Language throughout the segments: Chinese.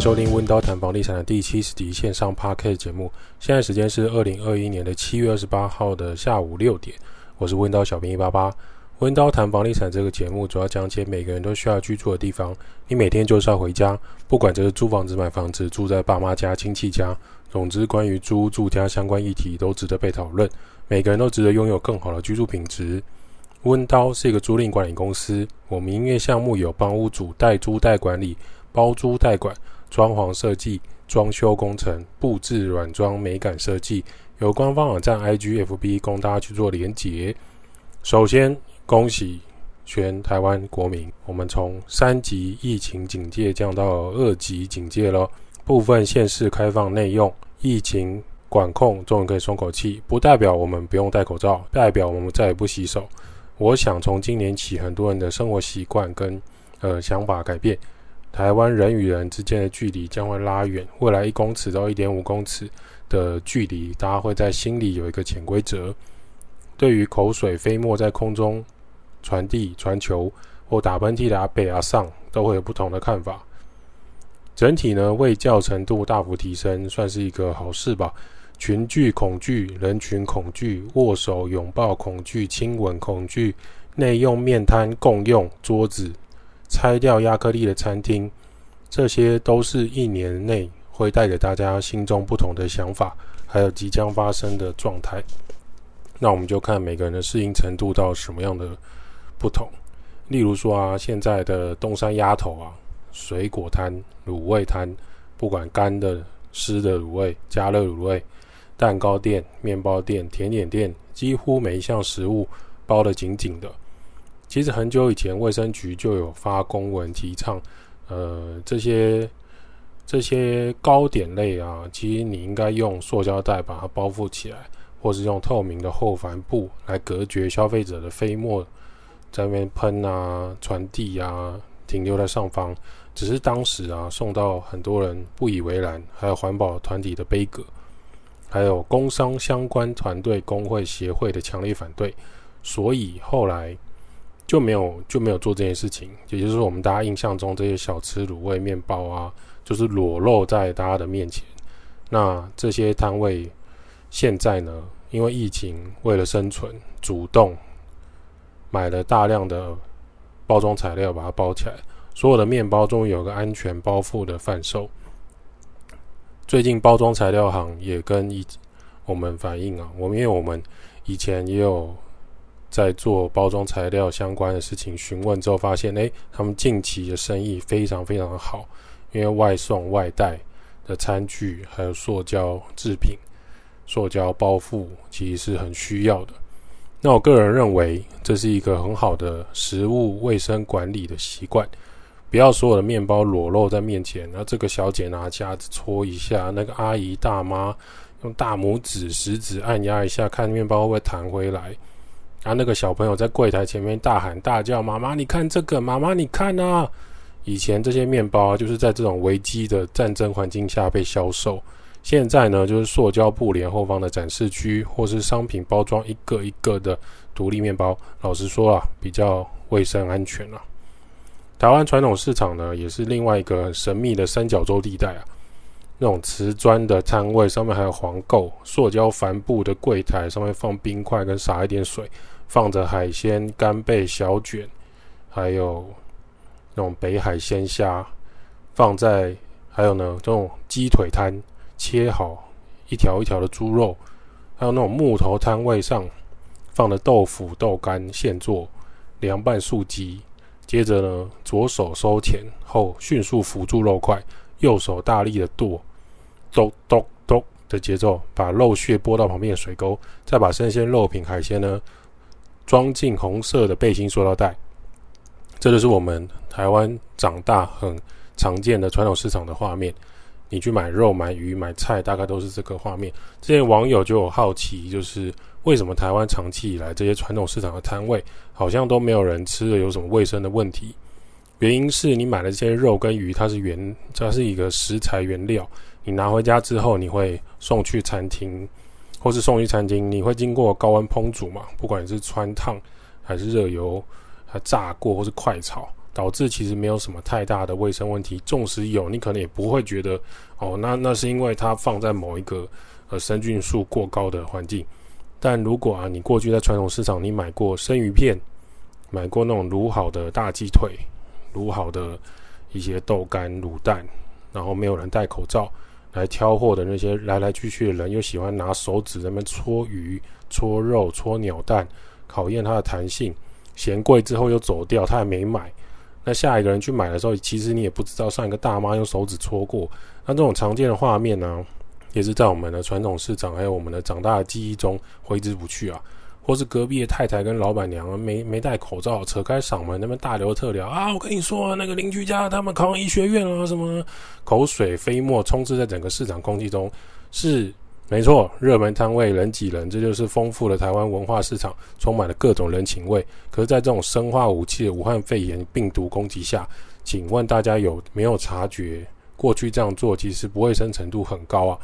收听温刀谈房地产的第七十集线上 Podcast 节目。现在时间是二零二一年的七月二十八号的下午六点。我是温刀小兵一八八。温刀谈房地产这个节目主要讲解每个人都需要居住的地方。你每天就是要回家，不管这是租房子、买房子、住在爸妈家、亲戚家，总之关于租住家相关议题都值得被讨论。每个人都值得拥有更好的居住品质。温刀是一个租赁管理公司，我们营业项目有帮屋主代租代管理、包租代管。装潢设计、装修工程、布置软装、美感设计，有官方网站 IG、FB 供大家去做连结。首先，恭喜全台湾国民，我们从三级疫情警戒降到二级警戒了，部分县市开放内用，疫情管控终于可以松口气。不代表我们不用戴口罩，代表我们再也不洗手。我想从今年起，很多人的生活习惯跟呃想法改变。台湾人与人之间的距离将会拉远，未来一公尺到一点五公尺的距离，大家会在心里有一个潜规则。对于口水飞沫在空中传递、传球或打喷嚏的阿北阿上，都会有不同的看法。整体呢，卫教程度大幅提升，算是一个好事吧。群聚恐惧、人群恐惧、握手拥抱恐惧、亲吻恐惧、内用面瘫共用桌子。拆掉亚克力的餐厅，这些都是一年内会带给大家心中不同的想法，还有即将发生的状态。那我们就看每个人的适应程度到什么样的不同。例如说啊，现在的东山鸭头啊，水果摊、卤味摊，不管干的、湿的卤味、加热卤味、蛋糕店、面包店、甜点店，几乎每一项食物包得紧紧的。其实很久以前，卫生局就有发公文提倡，呃，这些这些糕点类啊，其实你应该用塑胶袋把它包覆起来，或是用透明的厚帆布来隔绝消费者的飞沫在那边喷啊、传递啊、停留在上方。只是当时啊，送到很多人不以为然，还有环保团体的杯葛，还有工商相关团队、工会协会的强烈反对，所以后来。就没有就没有做这件事情，也就是，我们大家印象中这些小吃、卤味、面包啊，就是裸露在大家的面前。那这些摊位现在呢，因为疫情，为了生存，主动买了大量的包装材料把它包起来，所有的面包终于有个安全包覆的贩售。最近包装材料行也跟一我们反映啊，我们因为我们以前也有。在做包装材料相关的事情，询问之后发现，诶，他们近期的生意非常非常的好，因为外送外带的餐具还有塑胶制品、塑胶包覆，其实是很需要的。那我个人认为，这是一个很好的食物卫生管理的习惯，不要所有的面包裸露在面前，然后这个小姐拿夹子戳一下，那个阿姨大妈用大拇指、食指按压一下，看面包会不会弹回来。啊，那个小朋友在柜台前面大喊大叫：“妈妈，你看这个！妈妈，你看啊！”以前这些面包就是在这种危机的战争环境下被销售，现在呢，就是塑胶布帘后方的展示区，或是商品包装一个一个的独立面包。老实说啊，比较卫生安全啊。台湾传统市场呢，也是另外一个神秘的三角洲地带啊。那种瓷砖的摊位上面还有黄垢，塑胶帆布的柜台上面放冰块跟洒一点水，放着海鲜、干贝、小卷，还有那种北海鲜虾，放在还有呢这种鸡腿摊，切好一条一条的猪肉，还有那种木头摊位上放的豆腐、豆干现做凉拌素鸡，接着呢左手收钱后迅速扶住肉块，右手大力的剁。咚咚咚的节奏，把肉屑拨到旁边的水沟，再把生鲜肉品海鲜呢装进红色的背心塑料袋。这就是我们台湾长大很常见的传统市场的画面。你去买肉、买鱼、买菜，大概都是这个画面。这些网友就有好奇，就是为什么台湾长期以来这些传统市场的摊位好像都没有人吃的，有什么卫生的问题？原因是你买的这些肉跟鱼，它是原，它是一个食材原料。你拿回家之后，你会送去餐厅，或是送去餐厅，你会经过高温烹煮嘛？不管是汆烫还是热油，还炸过或是快炒，导致其实没有什么太大的卫生问题。纵使有，你可能也不会觉得哦，那那是因为它放在某一个呃生菌数过高的环境。但如果啊，你过去在传统市场你买过生鱼片，买过那种卤好的大鸡腿，卤好的一些豆干、卤蛋，然后没有人戴口罩来挑货的那些来来去去的人，又喜欢拿手指在那边搓鱼、搓肉、搓鸟蛋，考验它的弹性。嫌贵之后又走掉，他还没买。那下一个人去买的时候，其实你也不知道上一个大妈用手指搓过。那这种常见的画面呢、也是在我们的传统市场还有我们的长大的记忆中挥之不去啊。或是隔壁的太太跟老板娘没没戴口罩，扯开嗓门那边大聊特聊啊！我跟你说，那个邻居家他们考上医学院了，什么口水飞沫充斥在整个市场空气中，是。没错，热门摊位人挤人，这就是丰富的台湾文化市场，充满了各种人情味。可是，在这种生化武器的武汉肺炎病毒攻击下，请问大家有没有察觉，过去这样做其实不卫生程度很高啊？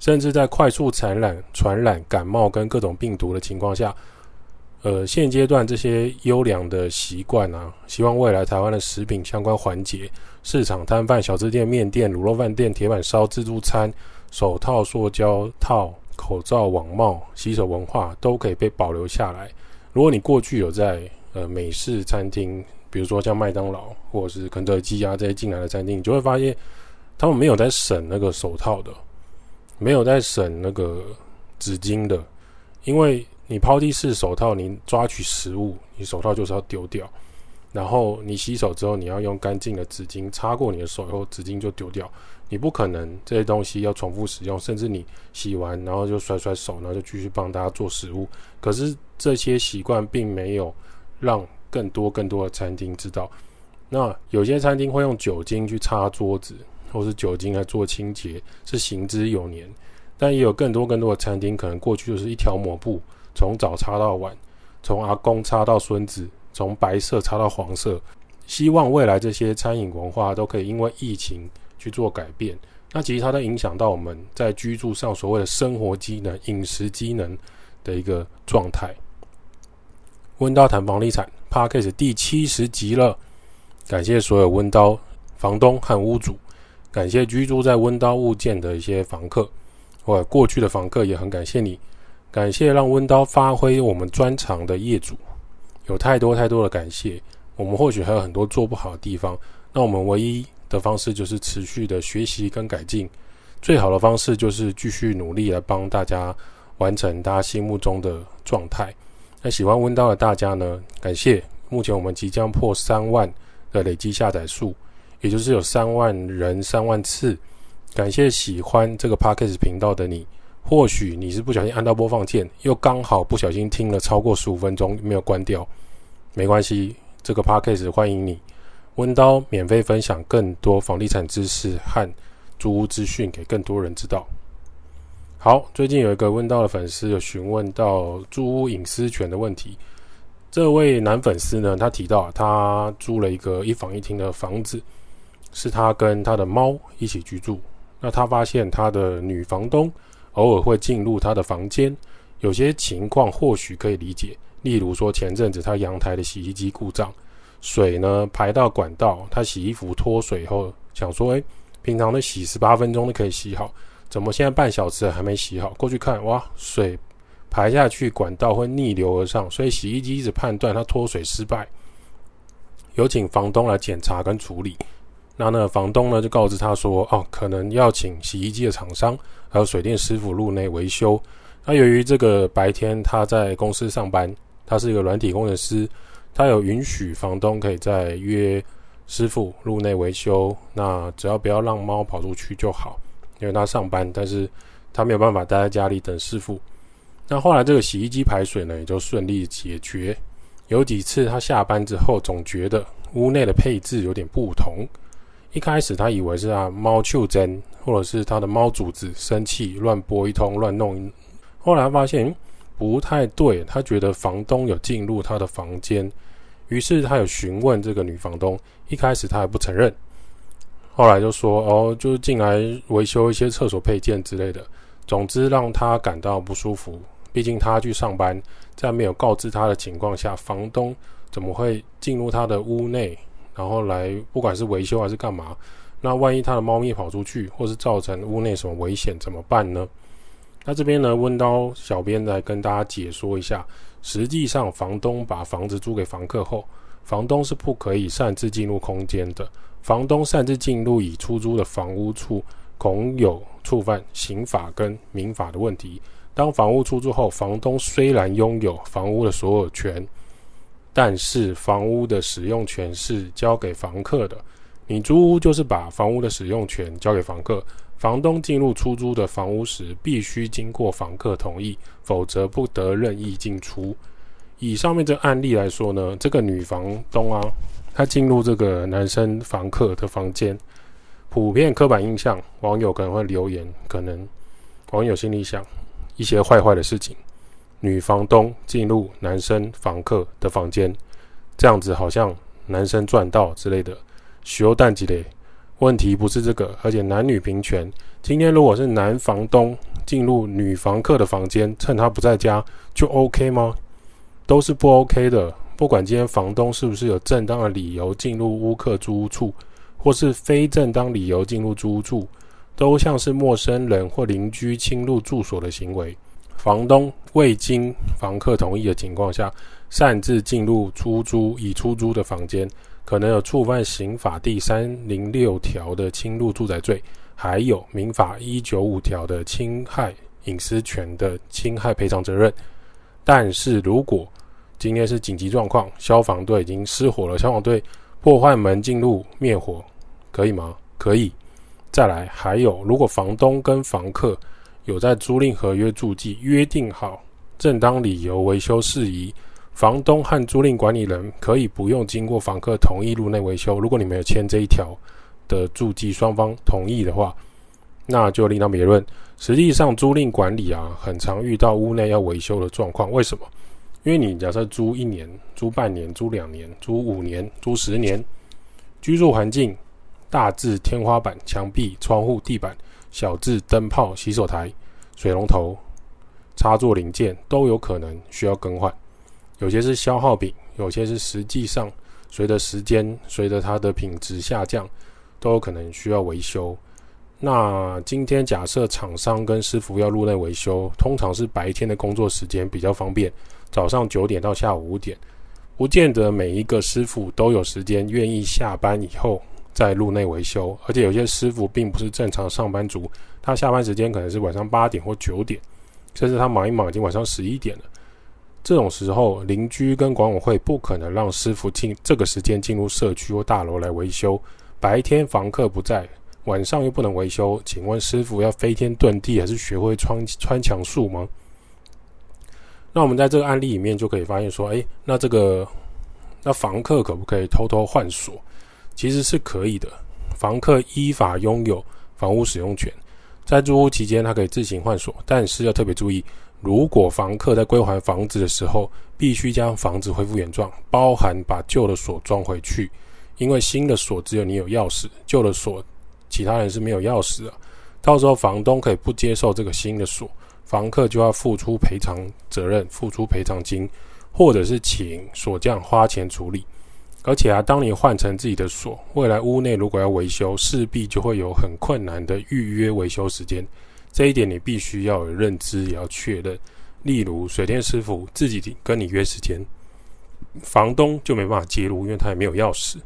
甚至在快速传染、传染感冒跟各种病毒的情况下，呃，现阶段这些优良的习惯啊，希望未来台湾的食品相关环节、市场摊贩、小吃店、面店、卤肉饭店、铁板烧、自助餐。手套、塑胶套、口罩、网帽、洗手文化都可以被保留下来。如果你过去有在呃美式餐厅，比如说像麦当劳或者是肯德基啊这些进来的餐厅，你就会发现他们没有在省那个手套的，没有在省那个纸巾的，因为你抛弃式手套，你抓取食物，你手套就是要丢掉。然后你洗手之后，你要用干净的纸巾擦过你的手以后，纸巾就丢掉。你不可能这些东西要重复使用，甚至你洗完然后就甩甩手，然后就继续帮大家做食物。可是这些习惯并没有让更多更多的餐厅知道。那有些餐厅会用酒精去擦桌子，或是酒精来做清洁，是行之有年。但也有更多更多的餐厅，可能过去就是一条抹布，从早擦到晚，从阿公擦到孙子。从白色擦到黄色，希望未来这些餐饮文化都可以因为疫情去做改变。那其实它都影响到我们在居住上所谓的生活机能、饮食机能的一个状态。温刀谈房地产 Podcast 第七十集了，感谢所有温刀房东和屋主，感谢居住在温刀物件的一些房客，或过去的房客也很感谢你，感谢让温刀发挥我们专长的业主。有太多太多的感谢，我们或许还有很多做不好的地方，那我们唯一的方式就是持续的学习跟改进，最好的方式就是继续努力来帮大家完成大家心目中的状态。那喜欢温刀的大家呢，感谢，目前我们即将破三万的累计下载数，也就是有三万人三万次，感谢喜欢这个 Podcast 频道的你。或许你是不小心按到播放键，又刚好不小心听了超过十五分钟没有关掉，没关系，这个 podcast 欢迎你。温刀免费分享更多房地产知识和租屋资讯给更多人知道。好，最近有一个温叨的粉丝有询问到租屋隐私权的问题。这位男粉丝呢，他提到他租了一个一房一厅的房子，是他跟他的猫一起居住。那他发现他的女房东。偶尔会进入他的房间，有些情况或许可以理解。例如说，前阵子他阳台的洗衣机故障，水呢排到管道，他洗衣服脱水后想说：“诶，平常的洗十八分钟就可以洗好，怎么现在半小时还没洗好？”过去看，哇，水排下去，管道会逆流而上，所以洗衣机一直判断他脱水失败，有请房东来检查跟处理。那那房东呢就告知他说：“哦，可能要请洗衣机的厂商。”还有水电师傅入内维修。那由于这个白天他在公司上班，他是一个软体工程师，他有允许房东可以再约师傅入内维修。那只要不要让猫跑出去就好，因为他上班，但是他没有办法待在家里等师傅。那后来这个洗衣机排水呢也就顺利解决。有几次他下班之后总觉得屋内的配置有点不同。一开始他以为是他猫嗅针，或者是他的猫主子生气乱拨一通乱弄，后来发现不太对，他觉得房东有进入他的房间，于是他有询问这个女房东，一开始他还不承认，后来就说哦，就进来维修一些厕所配件之类的，总之让他感到不舒服，毕竟他去上班，在没有告知他的情况下，房东怎么会进入他的屋内？然后来不管是维修还是干嘛，那万一他的猫咪跑出去，或是造成屋内什么危险怎么办呢？那这边呢，温叨小编来跟大家解说一下，实际上房东把房子租给房客后，房东是不可以擅自进入空间的。房东擅自进入已出租的房屋处，恐有触犯刑法跟民法的问题。当房屋出租后，房东虽然拥有房屋的所有权，但是房屋的使用权是交给房客的。你租屋就是把房屋的使用权交给房客。房东进入出租的房屋时，必须经过房客同意，否则不得任意进出。以上面这个案例来说呢，这个女房东啊，她进入这个男生房客的房间，普遍刻板印象，网友可能会留言，可能网友心里想。一些坏坏的事情，女房东进入男生房客的房间，这样子好像男生赚到之类的，修蛋几类。问题不是这个，而且男女平权。今天如果是男房东进入女房客的房间，趁他不在家，就 OK 吗？都是不 OK 的。不管今天房东是不是有正当的理由进入屋客租屋处，或是非正当理由进入租屋处。都像是陌生人或邻居侵入住所的行为，房东未经房客同意的情况下，擅自进入出租已出租的房间，可能有触犯刑法第三零六条的侵入住宅罪，还有民法一九五条的侵害隐私权的侵害赔偿责任。但是如果今天是紧急状况，消防队已经失火了，消防队破坏门进入灭火，可以吗？可以。再来，还有，如果房东跟房客有在租赁合约注记约定好正当理由维修事宜，房东和租赁管理人可以不用经过房客同意入内维修。如果你没有签这一条的注记，双方同意的话，那就另当别论。实际上，租赁管理啊，很常遇到屋内要维修的状况。为什么？因为你假设租一年、租半年、租两年、租五年、租十年，居住环境。大致天花板、墙壁、窗户、地板，小至灯泡、洗手台、水龙头、插座零件，都有可能需要更换。有些是消耗品，有些是实际上随着时间、随着它的品质下降，都有可能需要维修。那今天假设厂商跟师傅要入内维修，通常是白天的工作时间比较方便，早上九点到下午五点，不见得每一个师傅都有时间愿意下班以后。在入内维修，而且有些师傅并不是正常上班族，他下班时间可能是晚上八点或九点，甚至他忙一忙已经晚上十一点了。这种时候，邻居跟管委会不可能让师傅进这个时间进入社区或大楼来维修。白天房客不在，晚上又不能维修，请问师傅要飞天遁地，还是学会穿穿墙术吗？那我们在这个案例里面就可以发现说，诶，那这个那房客可不可以偷偷换锁？其实是可以的，房客依法拥有房屋使用权，在租屋期间，他可以自行换锁，但是要特别注意，如果房客在归还房子的时候，必须将房子恢复原状，包含把旧的锁装回去，因为新的锁只有你有钥匙，旧的锁其他人是没有钥匙的，到时候房东可以不接受这个新的锁，房客就要付出赔偿责任，付出赔偿金，或者是请锁匠花钱处理。而且啊，当你换成自己的锁，未来屋内如果要维修，势必就会有很困难的预约维修时间。这一点你必须要有认知，也要确认。例如，水电师傅自己跟你约时间，房东就没办法介入，因为他也没有钥匙。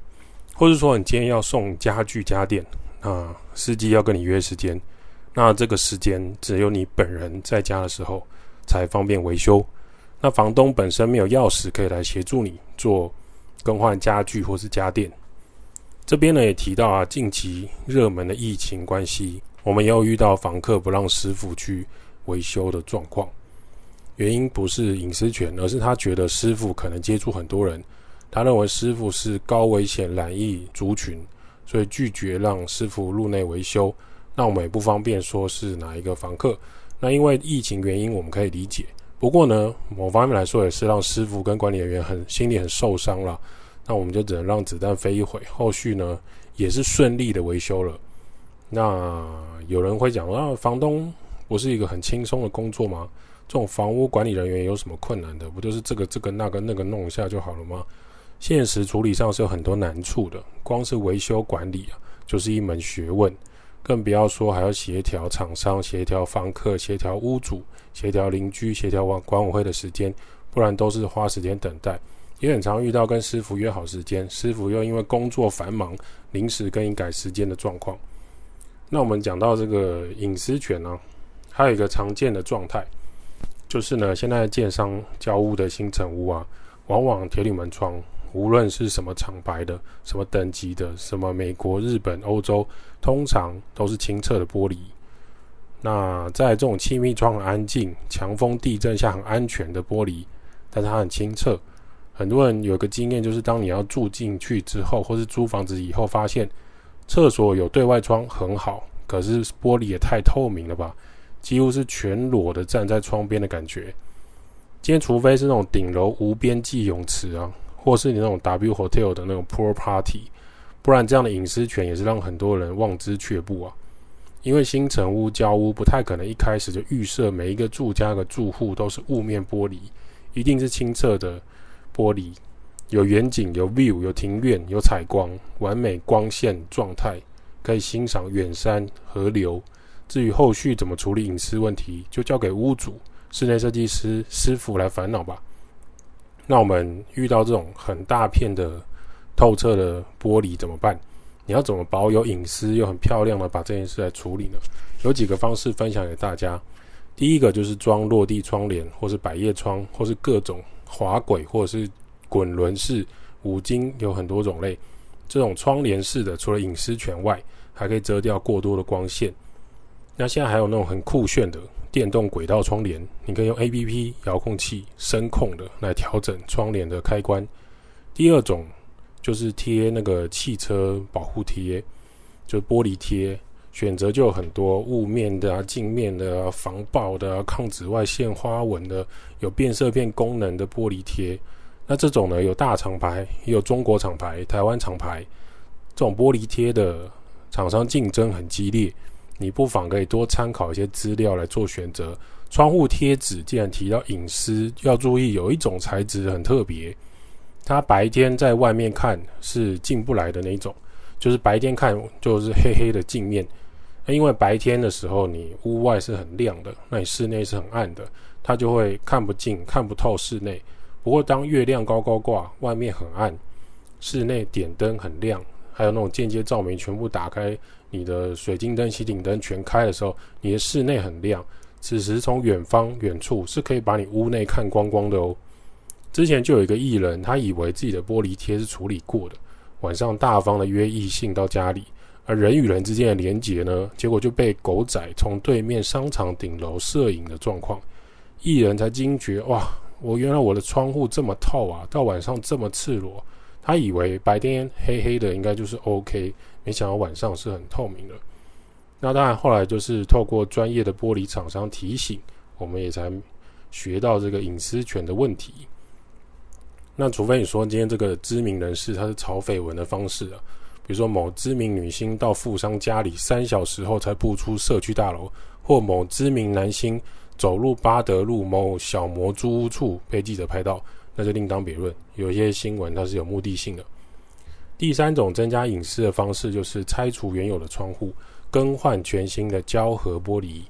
或者说，你今天要送家具家电，啊，司机要跟你约时间，那这个时间只有你本人在家的时候才方便维修。那房东本身没有钥匙可以来协助你做。更换家具或是家电，这边呢也提到啊，近期热门的疫情关系，我们也有遇到房客不让师傅去维修的状况。原因不是隐私权，而是他觉得师傅可能接触很多人，他认为师傅是高危险染疫族群，所以拒绝让师傅入内维修。那我们也不方便说是哪一个房客。那因为疫情原因，我们可以理解。不过呢，某方面来说也是让师傅跟管理人员很心里很受伤了。那我们就只能让子弹飞一回，后续呢也是顺利的维修了。那有人会讲啊，房东不是一个很轻松的工作吗？这种房屋管理人员有什么困难的？不就是这个这个那个那个弄一下就好了吗？现实处理上是有很多难处的，光是维修管理啊，就是一门学问，更不要说还要协调厂商、协调房客、协调屋主、协调邻居、协调管管委会的时间，不然都是花时间等待。也很常遇到跟师傅约好时间，师傅又因为工作繁忙，临时更改时间的状况。那我们讲到这个隐私权呢、啊，还有一个常见的状态，就是呢，现在建商交屋的新成屋啊，往往铁铝门窗，无论是什么厂牌的、什么等级的、什么美国、日本、欧洲，通常都是清澈的玻璃。那在这种气密窗很安静、强风地震下很安全的玻璃，但是它很清澈。很多人有个经验，就是当你要住进去之后，或是租房子以后，发现厕所有对外窗很好，可是玻璃也太透明了吧，几乎是全裸的站在窗边的感觉。今天除非是那种顶楼无边际泳池啊，或是你那种 W Hotel 的那种 Pool Party，不然这样的隐私权也是让很多人望之却步啊。因为新成屋交屋不太可能一开始就预设每一个住家的住户都是雾面玻璃，一定是清澈的。玻璃有远景，有 view，有庭院，有采光，完美光线状态，可以欣赏远山河流。至于后续怎么处理隐私问题，就交给屋主、室内设计师师傅来烦恼吧。那我们遇到这种很大片的透彻的玻璃怎么办？你要怎么保有隐私又很漂亮的把这件事来处理呢？有几个方式分享给大家。第一个就是装落地窗帘，或是百叶窗，或是各种。滑轨或者是滚轮式五金有很多种类，这种窗帘式的，除了隐私权外，还可以遮掉过多的光线。那现在还有那种很酷炫的电动轨道窗帘，你可以用 APP 遥控器声控的来调整窗帘的开关。第二种就是贴那个汽车保护贴，就玻璃贴。选择就很多雾面的啊、镜面的啊、防爆的啊、抗紫外线花纹的，有变色片功能的玻璃贴。那这种呢，有大厂牌，也有中国厂牌、台湾厂牌。这种玻璃贴的厂商竞争很激烈，你不妨可以多参考一些资料来做选择。窗户贴纸既然提到隐私，要注意有一种材质很特别，它白天在外面看是进不来的那种，就是白天看就是黑黑的镜面。因为白天的时候，你屋外是很亮的，那你室内是很暗的，它就会看不进、看不透室内。不过，当月亮高高挂，外面很暗，室内点灯很亮，还有那种间接照明全部打开，你的水晶灯、吸顶灯全开的时候，你的室内很亮。此时从远方、远处是可以把你屋内看光光的哦。之前就有一个艺人，他以为自己的玻璃贴是处理过的，晚上大方的约异性到家里。而人与人之间的连结呢，结果就被狗仔从对面商场顶楼摄影的状况，艺人才惊觉哇，我原来我的窗户这么透啊，到晚上这么赤裸。他以为白天黑黑的应该就是 OK，没想到晚上是很透明的。那当然后来就是透过专业的玻璃厂商提醒，我们也才学到这个隐私权的问题。那除非你说今天这个知名人士他是炒绯闻的方式啊。比如说，某知名女星到富商家里三小时后才步出社区大楼，或某知名男星走入八德路某小模租屋处被记者拍到，那就另当别论。有一些新闻它是有目的性的。第三种增加隐私的方式就是拆除原有的窗户，更换全新的胶合玻璃。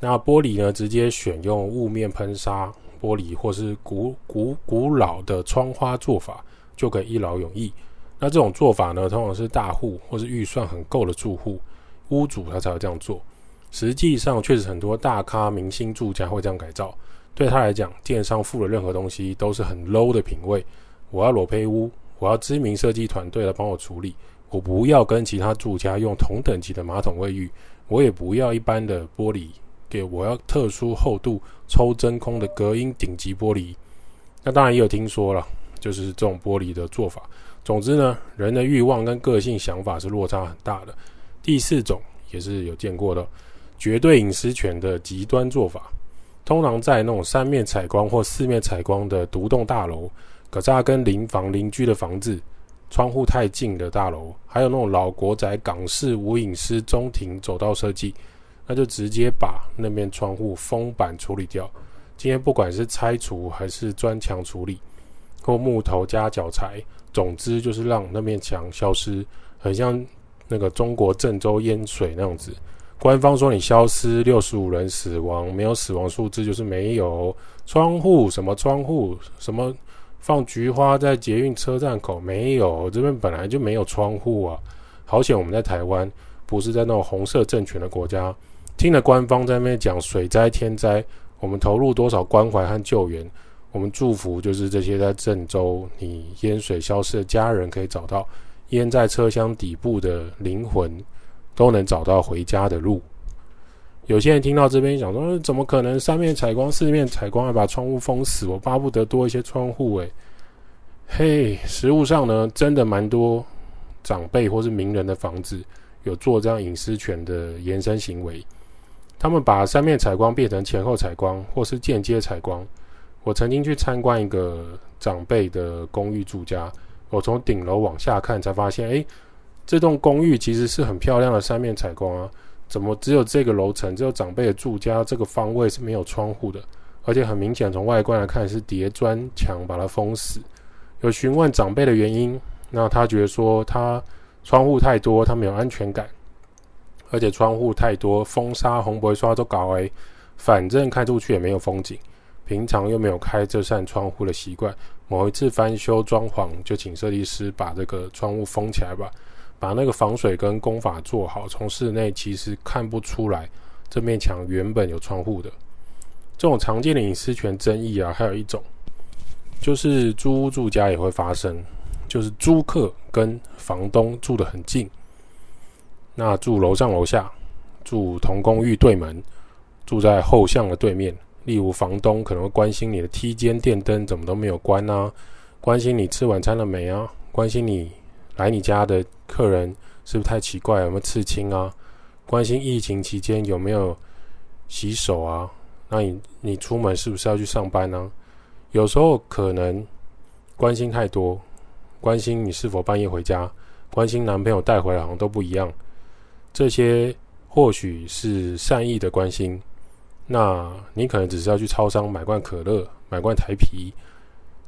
那玻璃呢，直接选用雾面喷砂玻璃，或是古古古老的窗花做法，就可以一劳永逸。那这种做法呢，通常是大户或是预算很够的住户、屋主他才会这样做。实际上，确实很多大咖明星住家会这样改造。对他来讲，建商付了任何东西都是很 low 的品味。我要裸胚屋，我要知名设计团队来帮我处理。我不要跟其他住家用同等级的马桶卫浴，我也不要一般的玻璃，给我要特殊厚度、抽真空的隔音顶级玻璃。那当然也有听说了，就是这种玻璃的做法。总之呢，人的欲望跟个性想法是落差很大的。第四种也是有见过的，绝对隐私权的极端做法，通常在那种三面采光或四面采光的独栋大楼，可是它跟邻房邻居的房子窗户太近的大楼，还有那种老国宅港式无隐私中庭走道设计，那就直接把那面窗户封板处理掉。今天不管是拆除还是砖墙处理。或木头加脚材，总之就是让那面墙消失，很像那个中国郑州淹水那样子。官方说你消失六十五人死亡，没有死亡数字就是没有窗户，什么窗户，什么放菊花在捷运车站口没有，这边本来就没有窗户啊。好险我们在台湾，不是在那种红色政权的国家。听了官方在那边讲水灾天灾，我们投入多少关怀和救援，我们祝福就是这些在郑州你淹水消失的家人可以找到淹在车厢底部的灵魂。都能找到回家的路。有些人听到这边讲说：“怎么可能三面采光、四面采光，还把窗户封死？我巴不得多一些窗户。”诶，嘿，实物上呢，真的蛮多长辈或是名人的房子有做这样隐私权的延伸行为。他们把三面采光变成前后采光，或是间接采光。我曾经去参观一个长辈的公寓住家，我从顶楼往下看，才发现，诶。这栋公寓其实是很漂亮的三面采光啊，怎么只有这个楼层，只有长辈的住家这个方位是没有窗户的？而且很明显，从外观来看是叠砖墙把它封死。有询问长辈的原因，那他觉得说他窗户太多，他没有安全感，而且窗户太多，风沙、红白刷都搞哎，反正看出去也没有风景，平常又没有开这扇窗户的习惯，某一次翻修装潢，就请设计师把这个窗户封起来吧。把那个防水跟工法做好，从室内其实看不出来这面墙原本有窗户的。这种常见的隐私权争议啊，还有一种就是租屋住家也会发生，就是租客跟房东住得很近，那住楼上楼下，住同公寓对门，住在后巷的对面。例如房东可能会关心你的梯间电灯怎么都没有关啊，关心你吃晚餐了没啊，关心你。来你家的客人是不是太奇怪？有没有刺青啊？关心疫情期间有没有洗手啊？那你你出门是不是要去上班呢？有时候可能关心太多，关心你是否半夜回家，关心男朋友带回来好像都不一样。这些或许是善意的关心，那你可能只是要去超商买罐可乐，买罐台啤。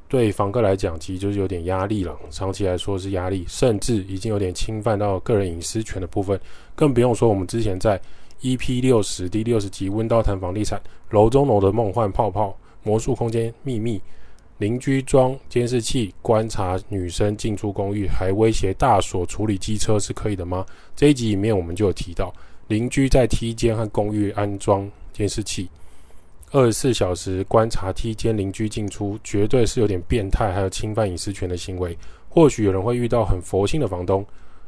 对房客来讲，其实就是有点压力了。长期来说是压力，甚至已经有点侵犯到个人隐私权的部分。更不用说我们之前在 EP 六十第六十集温叨谈房地产楼中楼的梦幻泡泡魔术空间秘密，邻居装监视器观察女生进出公寓，还威胁大锁处理机车是可以的吗？这一集里面我们就有提到，邻居在梯间和公寓安装监视器。二十四小时观察梯间邻居进出，绝对是有点变态，还有侵犯隐私权的行为。或许有人会遇到很佛心的房东，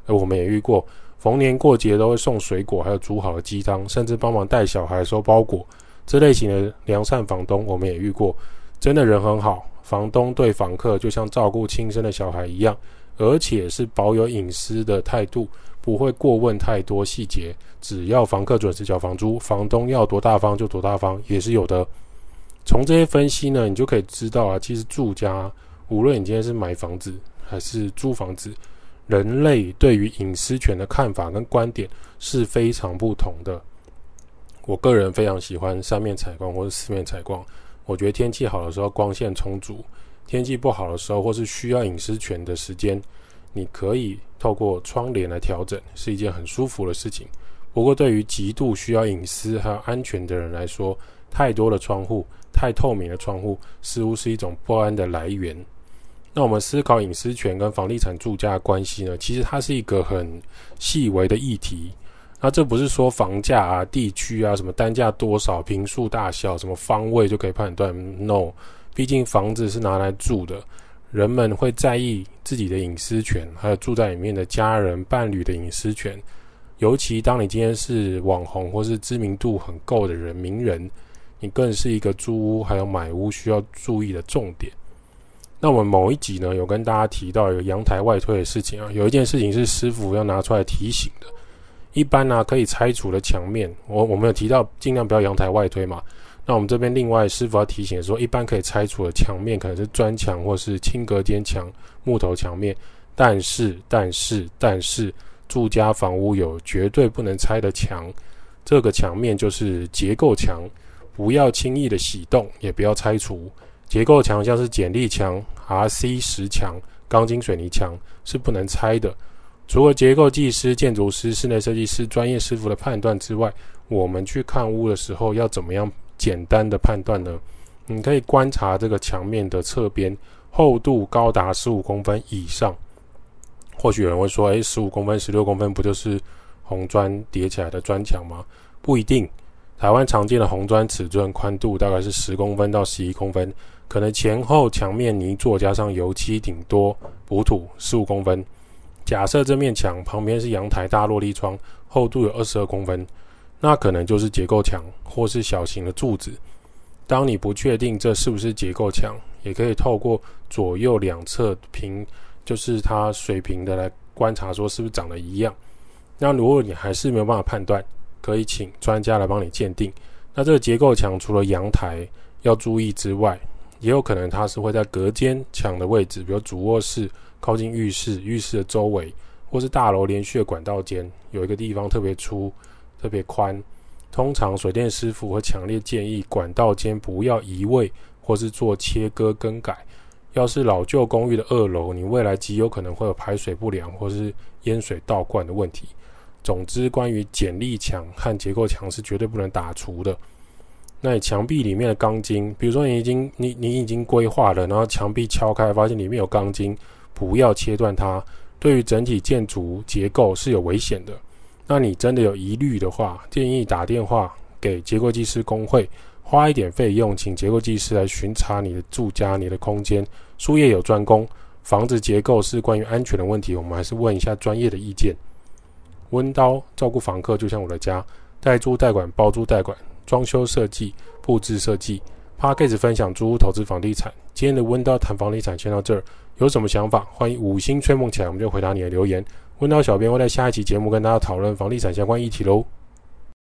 而我们也遇过，逢年过节都会送水果，还有煮好的鸡汤，甚至帮忙带小孩收包裹。这类型的良善房东，我们也遇过，真的人很好。房东对房客就像照顾亲生的小孩一样，而且是保有隐私的态度。不会过问太多细节，只要房客准时缴房租，房东要多大方就多大方，也是有的。从这些分析呢，你就可以知道啊，其实住家，无论你今天是买房子还是租房子，人类对于隐私权的看法跟观点是非常不同的。我个人非常喜欢三面采光或者四面采光，我觉得天气好的时候光线充足，天气不好的时候或是需要隐私权的时间。你可以透过窗帘来调整，是一件很舒服的事情。不过，对于极度需要隐私和安全的人来说，太多的窗户、太透明的窗户，似乎是一种不安的来源。那我们思考隐私权跟房地产住家的关系呢？其实它是一个很细微的议题。那这不是说房价啊、地区啊、什么单价多少、坪数大小、什么方位就可以判断。No，毕竟房子是拿来住的。人们会在意自己的隐私权，还有住在里面的家人、伴侣的隐私权。尤其当你今天是网红或是知名度很够的人、名人，你更是一个租屋还有买屋需要注意的重点。那我们某一集呢，有跟大家提到有阳台外推的事情啊，有一件事情是师傅要拿出来提醒的。一般呢、可以拆除的墙面，我我们有提到尽量不要阳台外推嘛。那我们这边另外师傅要提醒说，一般可以拆除的墙面可能是砖墙或是轻隔间墙、木头墙面，但是但是但是住家房屋有绝对不能拆的墙，这个墙面就是结构墙，不要轻易的洗动，也不要拆除。结构墙像是剪力墙、RC 石墙、钢筋水泥墙是不能拆的。除了结构技师、建筑师、室内设计师专业师傅的判断之外，我们去看屋的时候要怎么样简单的判断呢？你可以观察这个墙面的侧边厚度高达十五公分以上。或许有人会说：“诶，十五公分、十六公分不就是红砖叠起来的砖墙吗？”不一定。台湾常见的红砖尺寸宽度大概是十公分到十一公分，可能前后墙面泥作加上油漆，顶多补土十五公分。假设这面墙旁边是阳台大落地窗，厚度有二十二公分，那可能就是结构墙或是小型的柱子。当你不确定这是不是结构墙，也可以透过左右两侧平，就是它水平的来观察，说是不是长得一样。那如果你还是没有办法判断，可以请专家来帮你鉴定。那这个结构墙除了阳台要注意之外，也有可能它是会在隔间墙的位置，比如主卧室靠近浴室、浴室的周围，或是大楼连续的管道间有一个地方特别粗、特别宽。通常水电师傅会强烈建议管道间不要移位或是做切割更改。要是老旧公寓的二楼，你未来极有可能会有排水不良或是淹水倒灌的问题。总之，关于剪力墙和结构墙是绝对不能打除的。那你墙壁里面的钢筋，比如说你已经你你已经规划了，然后墙壁敲开发现里面有钢筋，不要切断它，对于整体建筑结构是有危险的。那你真的有疑虑的话，建议打电话给结构技师工会，花一点费用，请结构技师来巡查你的住家、你的空间。术业有专攻，房子结构是关于安全的问题，我们还是问一下专业的意见。温刀照顾房客，就像我的家，代租代管、包租代管、装修设计、布置设计。Podcast 分享租屋投资房地产。今天的温刀谈房地产先到这儿，有什么想法，欢迎五星吹梦起来，我们就回答你的留言。问到小编会在下一期节目跟大家讨论房地产相关议题喽。